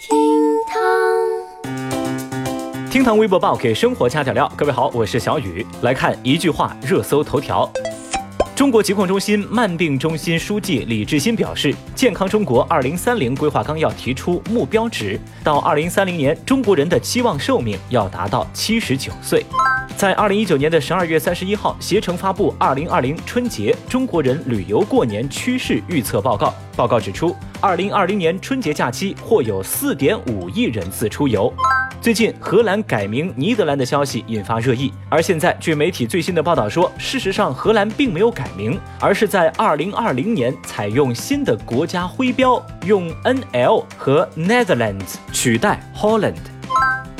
厅堂，厅堂微博报给生活加点料。各位好，我是小雨，来看一句话热搜头条。中国疾控中心慢病中心书记李志新表示，健康中国二零三零规划纲要提出目标值，到二零三零年，中国人的期望寿命要达到七十九岁。在二零一九年的十二月三十一号，携程发布《二零二零春节中国人旅游过年趋势预测报告》。报告指出，二零二零年春节假期或有四点五亿人次出游。最近，荷兰改名尼德兰的消息引发热议。而现在，据媒体最新的报道说，事实上荷兰并没有改名，而是在二零二零年采用新的国家徽标，用 NL 和 Netherlands 取代 Holland。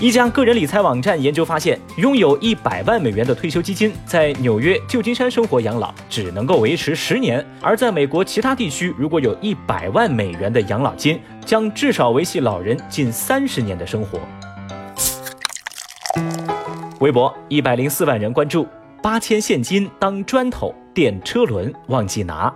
一家个人理财网站研究发现，拥有一百万美元的退休基金，在纽约、旧金山生活养老只能够维持十年；而在美国其他地区，如果有一百万美元的养老金，将至少维系老人近三十年的生活。微博一百零四万人关注，八千现金当砖头垫车轮忘记拿。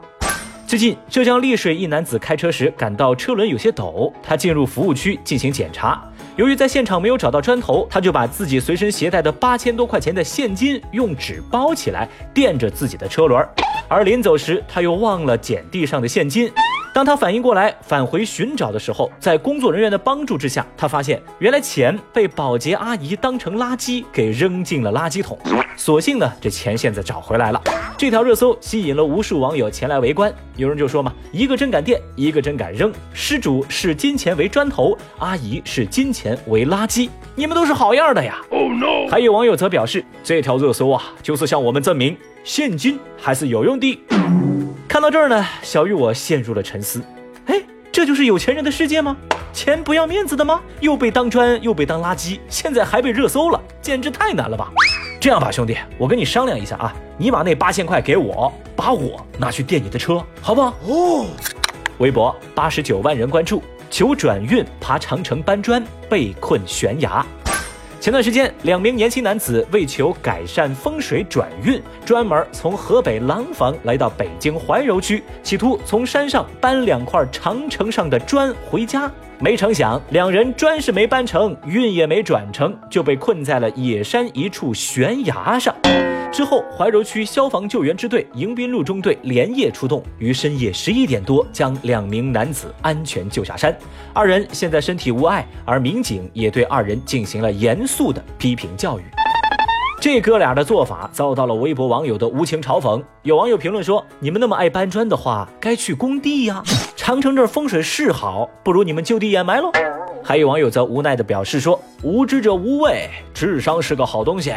最近，浙江丽水一男子开车时感到车轮有些抖，他进入服务区进行检查。由于在现场没有找到砖头，他就把自己随身携带的八千多块钱的现金用纸包起来垫着自己的车轮，而临走时他又忘了捡地上的现金。当他反应过来返回寻找的时候，在工作人员的帮助之下，他发现原来钱被保洁阿姨当成垃圾给扔进了垃圾桶。所幸呢，这钱现在找回来了。这条热搜吸引了无数网友前来围观。有人就说嘛：“一个真敢垫，一个真敢扔。失主视金钱为砖头，阿姨视金钱为垃圾。你们都是好样的呀！” Oh no！还有网友则表示，这条热搜啊，就是向我们证明现金还是有用的。看到这儿呢，小雨我陷入了沉思。哎，这就是有钱人的世界吗？钱不要面子的吗？又被当砖，又被当垃圾，现在还被热搜了，简直太难了吧！这样吧，兄弟，我跟你商量一下啊，你把那八千块给我，把我拿去垫你的车，好不好？哦。微博八十九万人关注，求转运爬长城搬砖被困悬崖。前段时间，两名年轻男子为求改善风水转运，专门从河北廊坊来到北京怀柔区，企图从山上搬两块长城上的砖回家。没成想，两人砖是没搬成，运也没转成，就被困在了野山一处悬崖上。之后，怀柔区消防救援支队迎宾路中队连夜出动，于深夜十一点多将两名男子安全救下山。二人现在身体无碍，而民警也对二人进行了严肃的批评教育。这哥俩的做法遭到了微博网友的无情嘲讽。有网友评论说：“你们那么爱搬砖的话，该去工地呀！长城这风水是好，不如你们就地掩埋喽。”还有网友则无奈地表示说：“无知者无畏，智商是个好东西。”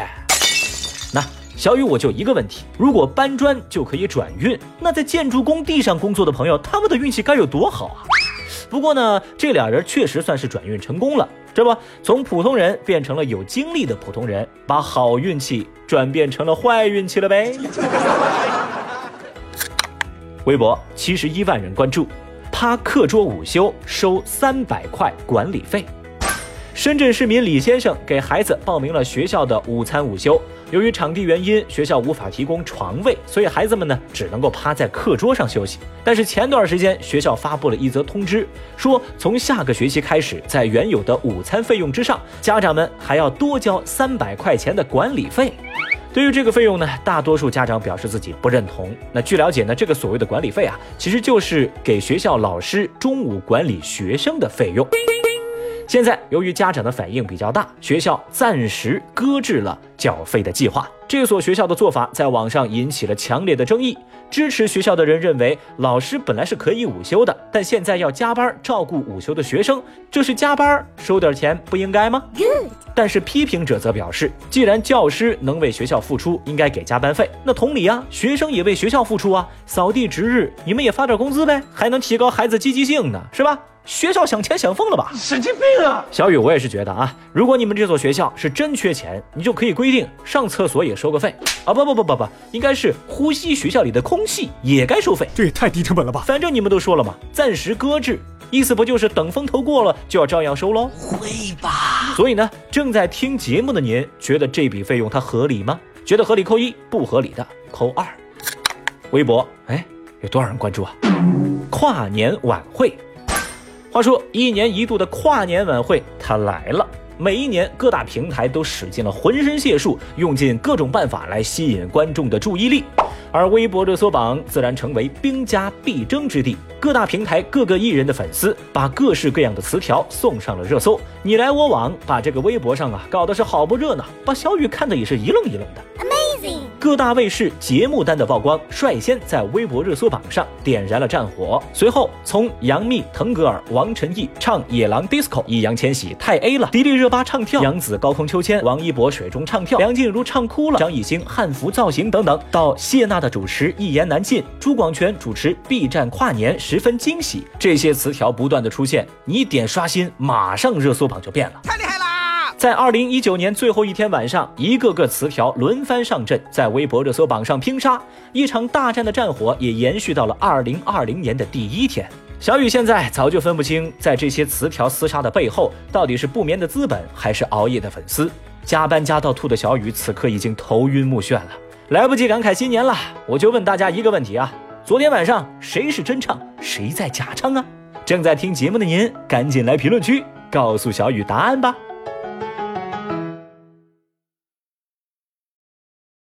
那。小雨，我就一个问题：如果搬砖就可以转运，那在建筑工地上工作的朋友，他们的运气该有多好啊！不过呢，这俩人确实算是转运成功了，这不，从普通人变成了有经历的普通人，把好运气转变成了坏运气了呗。微博七十一万人关注，趴课桌午休收三百块管理费。深圳市民李先生给孩子报名了学校的午餐午休。由于场地原因，学校无法提供床位，所以孩子们呢只能够趴在课桌上休息。但是前段时间，学校发布了一则通知，说从下个学期开始，在原有的午餐费用之上，家长们还要多交三百块钱的管理费。对于这个费用呢，大多数家长表示自己不认同。那据了解呢，这个所谓的管理费啊，其实就是给学校老师中午管理学生的费用。现在由于家长的反应比较大，学校暂时搁置了缴费的计划。这所学校的做法在网上引起了强烈的争议。支持学校的人认为，老师本来是可以午休的，但现在要加班照顾午休的学生，这是加班收点钱不应该吗？但是批评者则表示，既然教师能为学校付出，应该给加班费。那同理啊，学生也为学校付出啊，扫地值日你们也发点工资呗，还能提高孩子积极性呢，是吧？学校想钱想疯了吧？神经病啊！小雨，我也是觉得啊，如果你们这所学校是真缺钱，你就可以规定上厕所也收个费啊！不不不不不，应该是呼吸学校里的空气也该收费。这也太低成本了吧！反正你们都说了嘛，暂时搁置，意思不就是等风头过了就要照样收喽？会吧？所以呢，正在听节目的您，觉得这笔费用它合理吗？觉得合理扣一，不合理的扣二。微博，哎，有多少人关注啊？跨年晚会。话说，一年一度的跨年晚会它来了。每一年，各大平台都使尽了浑身解数，用尽各种办法来吸引观众的注意力，而微博热搜榜自然成为兵家必争之地。各大平台各个艺人的粉丝把各式各样的词条送上了热搜，你来我往，把这个微博上啊搞得是好不热闹，把小雨看的也是一愣一愣的。各大卫视节目单的曝光，率先在微博热搜榜上点燃了战火。随后，从杨幂、腾格尔、王晨艺唱《野狼 DISCO》，易烊千玺太 A 了，迪丽热巴唱跳，杨紫高空秋千，王一博水中唱跳，梁静茹唱哭了，张艺兴汉服造型等等，到谢娜的主持一言难尽，朱广权主持 B 站跨年十分惊喜，这些词条不断的出现，你点刷新，马上热搜榜就变了。在二零一九年最后一天晚上，一个个词条轮番上阵，在微博热搜榜上拼杀，一场大战的战火也延续到了二零二零年的第一天。小雨现在早就分不清，在这些词条厮杀的背后，到底是不眠的资本，还是熬夜的粉丝。加班加到吐的小雨，此刻已经头晕目眩了，来不及感慨新年了。我就问大家一个问题啊：昨天晚上谁是真唱，谁在假唱啊？正在听节目的您，赶紧来评论区告诉小雨答案吧。